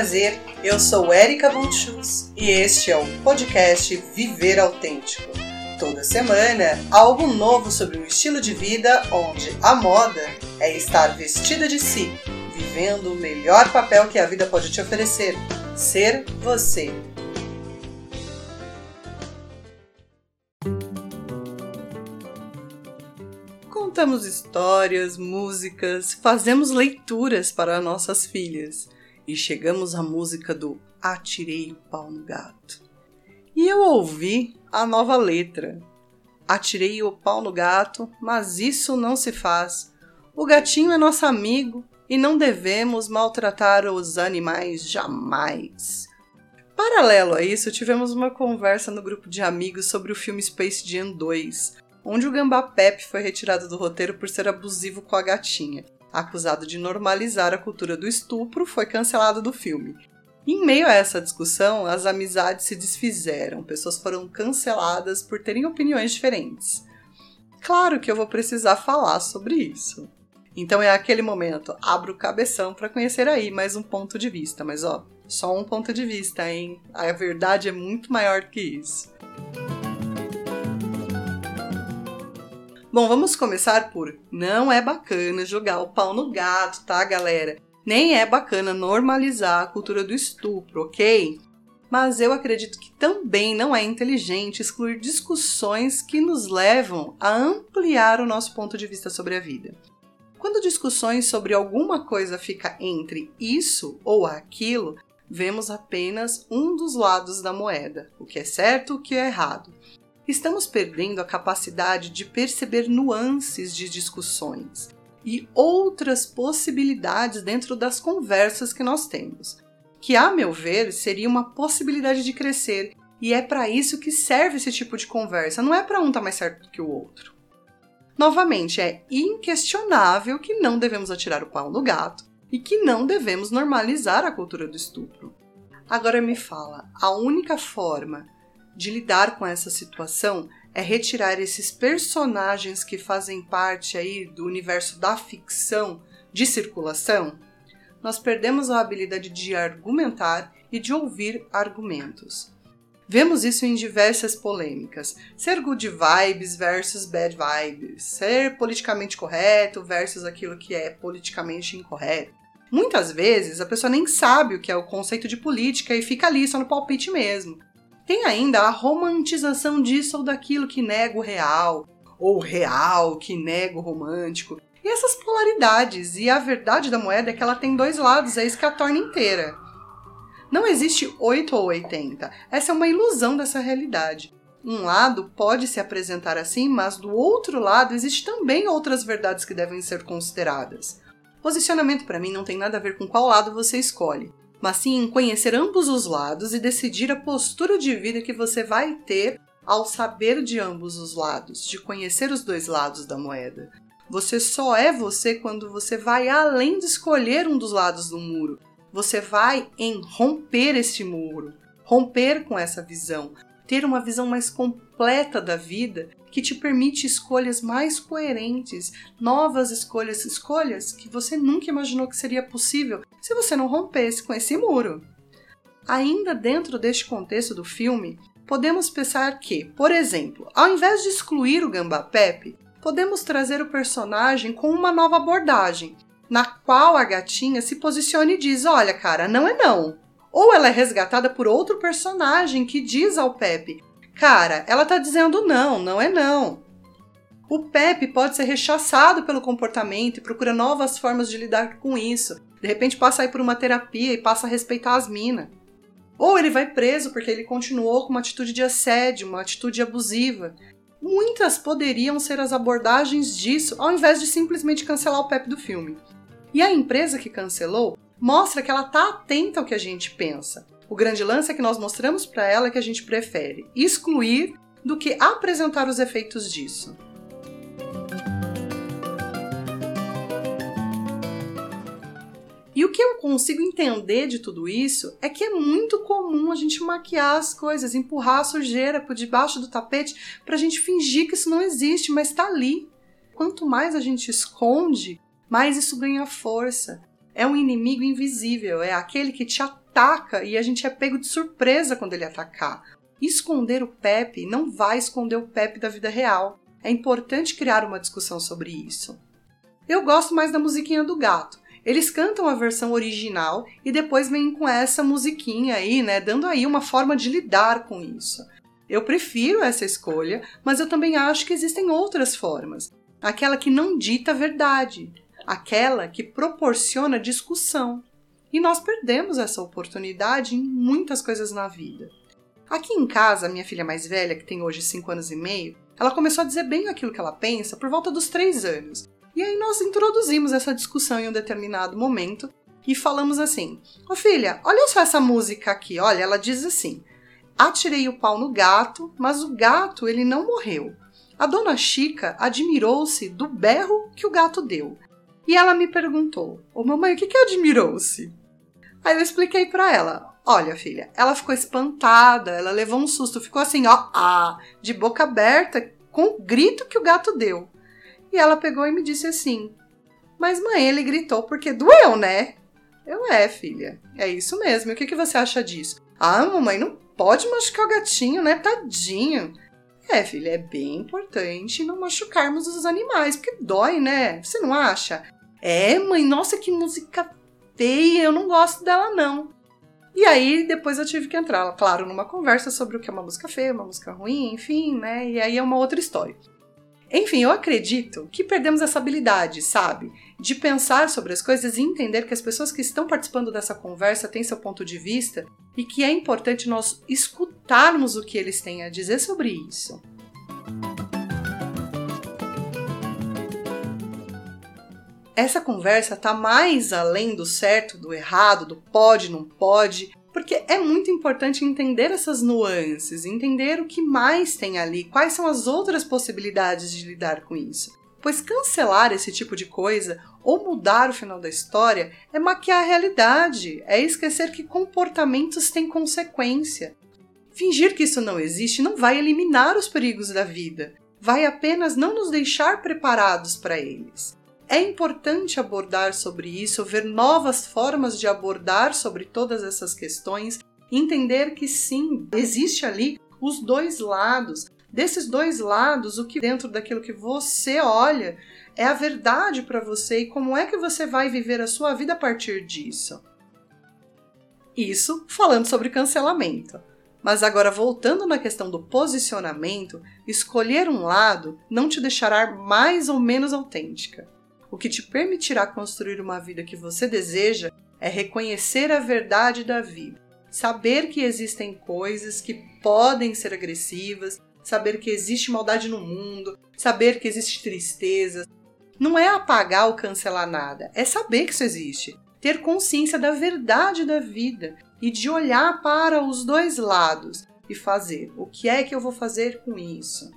prazer. Eu sou Erika Bunchus e este é o podcast Viver Autêntico. Toda semana, algo novo sobre um estilo de vida onde a moda é estar vestida de si, vivendo o melhor papel que a vida pode te oferecer: ser você. Contamos histórias, músicas, fazemos leituras para nossas filhas e chegamos à música do Atirei o pau no gato. E eu ouvi a nova letra. Atirei o pau no gato, mas isso não se faz. O gatinho é nosso amigo e não devemos maltratar os animais jamais. Paralelo a isso, tivemos uma conversa no grupo de amigos sobre o filme Space Jam 2, onde o Gambá Pep foi retirado do roteiro por ser abusivo com a gatinha acusado de normalizar a cultura do estupro, foi cancelado do filme. Em meio a essa discussão, as amizades se desfizeram, pessoas foram canceladas por terem opiniões diferentes. Claro que eu vou precisar falar sobre isso. Então é aquele momento, abro o cabeção para conhecer aí mais um ponto de vista, mas ó, só um ponto de vista, hein? A verdade é muito maior que isso. Bom, vamos começar por não é bacana jogar o pau no gato, tá, galera? Nem é bacana normalizar a cultura do estupro, ok? Mas eu acredito que também não é inteligente excluir discussões que nos levam a ampliar o nosso ponto de vista sobre a vida. Quando discussões sobre alguma coisa fica entre isso ou aquilo, vemos apenas um dos lados da moeda, o que é certo o que é errado estamos perdendo a capacidade de perceber nuances de discussões e outras possibilidades dentro das conversas que nós temos, que, a meu ver, seria uma possibilidade de crescer. E é para isso que serve esse tipo de conversa, não é para um estar tá mais certo que o outro. Novamente, é inquestionável que não devemos atirar o pau no gato e que não devemos normalizar a cultura do estupro. Agora me fala, a única forma de lidar com essa situação é retirar esses personagens que fazem parte aí do universo da ficção de circulação, nós perdemos a habilidade de argumentar e de ouvir argumentos. Vemos isso em diversas polêmicas: ser good vibes versus bad vibes, ser politicamente correto versus aquilo que é politicamente incorreto. Muitas vezes a pessoa nem sabe o que é o conceito de política e fica ali só no palpite mesmo. Tem ainda a romantização disso ou daquilo que nega o real, ou real que nega o romântico. E essas polaridades, e a verdade da moeda é que ela tem dois lados, é isso que a torna inteira. Não existe 8 ou 80. Essa é uma ilusão dessa realidade. Um lado pode se apresentar assim, mas do outro lado existe também outras verdades que devem ser consideradas. Posicionamento para mim não tem nada a ver com qual lado você escolhe mas sim em conhecer ambos os lados e decidir a postura de vida que você vai ter ao saber de ambos os lados, de conhecer os dois lados da moeda. Você só é você quando você vai além de escolher um dos lados do muro. Você vai em romper este muro, romper com essa visão, ter uma visão mais completa da vida que te permite escolhas mais coerentes, novas escolhas, escolhas que você nunca imaginou que seria possível se você não rompesse com esse muro. Ainda dentro deste contexto do filme, podemos pensar que, por exemplo, ao invés de excluir o Gamba Pepe, podemos trazer o personagem com uma nova abordagem, na qual a gatinha se posicione e diz: Olha, cara, não é não. Ou ela é resgatada por outro personagem que diz ao Pepe: Cara, ela tá dizendo não, não é não. O Pepe pode ser rechaçado pelo comportamento e procura novas formas de lidar com isso. De repente passa a ir por uma terapia e passa a respeitar as minas. Ou ele vai preso porque ele continuou com uma atitude de assédio, uma atitude abusiva. Muitas poderiam ser as abordagens disso, ao invés de simplesmente cancelar o Pepe do filme. E a empresa que cancelou mostra que ela está atenta ao que a gente pensa. O grande lance é que nós mostramos para ela que a gente prefere excluir do que apresentar os efeitos disso. E o que eu consigo entender de tudo isso é que é muito comum a gente maquiar as coisas, empurrar a sujeira por debaixo do tapete para a gente fingir que isso não existe, mas está ali. Quanto mais a gente esconde, mais isso ganha força. É um inimigo invisível, é aquele que te ataca e a gente é pego de surpresa quando ele atacar. Esconder o Pepe não vai esconder o Pepe da vida real. É importante criar uma discussão sobre isso. Eu gosto mais da musiquinha do gato. Eles cantam a versão original e depois vêm com essa musiquinha aí, né, dando aí uma forma de lidar com isso. Eu prefiro essa escolha, mas eu também acho que existem outras formas. Aquela que não dita a verdade, aquela que proporciona discussão. E nós perdemos essa oportunidade em muitas coisas na vida. Aqui em casa, minha filha mais velha, que tem hoje 5 anos e meio, ela começou a dizer bem aquilo que ela pensa por volta dos 3 anos. E aí nós introduzimos essa discussão em um determinado momento e falamos assim: Ô filha, olha só essa música aqui, olha, ela diz assim: Atirei o pau no gato, mas o gato ele não morreu. A dona Chica admirou-se do berro que o gato deu. E ela me perguntou: Ô mamãe, o que, que admirou-se? Aí eu expliquei para ela: Olha, filha, ela ficou espantada, ela levou um susto, ficou assim, ó, ah, de boca aberta, com o grito que o gato deu. E ela pegou e me disse assim: Mas mãe, ele gritou porque doeu, né? Eu é, filha. É isso mesmo. E o que, que você acha disso? Ah, mamãe, não pode machucar o gatinho, né? Tadinho. É, filha, é bem importante não machucarmos os animais, porque dói, né? Você não acha? É, mãe, nossa, que música feia, eu não gosto dela, não. E aí, depois eu tive que entrar, claro, numa conversa sobre o que é uma música feia, uma música ruim, enfim, né? E aí é uma outra história. Enfim, eu acredito que perdemos essa habilidade, sabe? De pensar sobre as coisas e entender que as pessoas que estão participando dessa conversa têm seu ponto de vista e que é importante nós escutarmos o que eles têm a dizer sobre isso. Essa conversa está mais além do certo, do errado, do pode, não pode, porque é muito importante entender essas nuances, entender o que mais tem ali, quais são as outras possibilidades de lidar com isso. Pois cancelar esse tipo de coisa ou mudar o final da história é maquiar a realidade, é esquecer que comportamentos têm consequência. Fingir que isso não existe não vai eliminar os perigos da vida, vai apenas não nos deixar preparados para eles. É importante abordar sobre isso, ver novas formas de abordar sobre todas essas questões, entender que sim, existe ali os dois lados. Desses dois lados, o que dentro daquilo que você olha é a verdade para você e como é que você vai viver a sua vida a partir disso. Isso falando sobre cancelamento. Mas agora, voltando na questão do posicionamento, escolher um lado não te deixará mais ou menos autêntica. O que te permitirá construir uma vida que você deseja é reconhecer a verdade da vida, saber que existem coisas que podem ser agressivas, saber que existe maldade no mundo, saber que existe tristeza. Não é apagar ou cancelar nada, é saber que isso existe, ter consciência da verdade da vida e de olhar para os dois lados e fazer o que é que eu vou fazer com isso.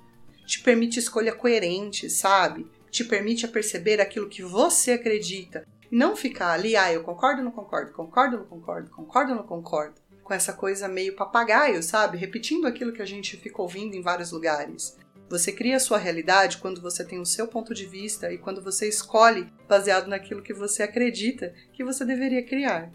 Te permite escolha coerente, sabe? Te permite a perceber aquilo que você acredita. Não ficar ali, ah, eu concordo não concordo, concordo não concordo, concordo não concordo. Com essa coisa meio papagaio, sabe? Repetindo aquilo que a gente fica ouvindo em vários lugares. Você cria a sua realidade quando você tem o seu ponto de vista e quando você escolhe baseado naquilo que você acredita que você deveria criar.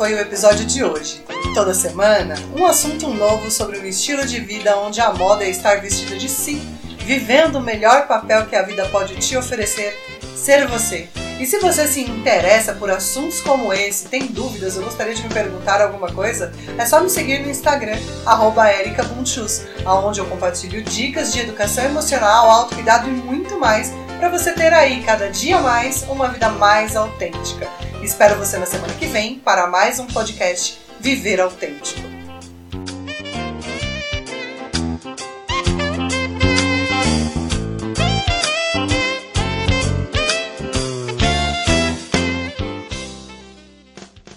Foi o episódio de hoje. Toda semana, um assunto novo sobre um estilo de vida onde a moda é estar vestida de si, vivendo o melhor papel que a vida pode te oferecer, ser você. E se você se interessa por assuntos como esse, tem dúvidas ou gostaria de me perguntar alguma coisa, é só me seguir no Instagram, ericabunchus, onde eu compartilho dicas de educação emocional, autocuidado e muito mais para você ter aí cada dia mais uma vida mais autêntica. Espero você na semana que vem para mais um podcast Viver Autêntico.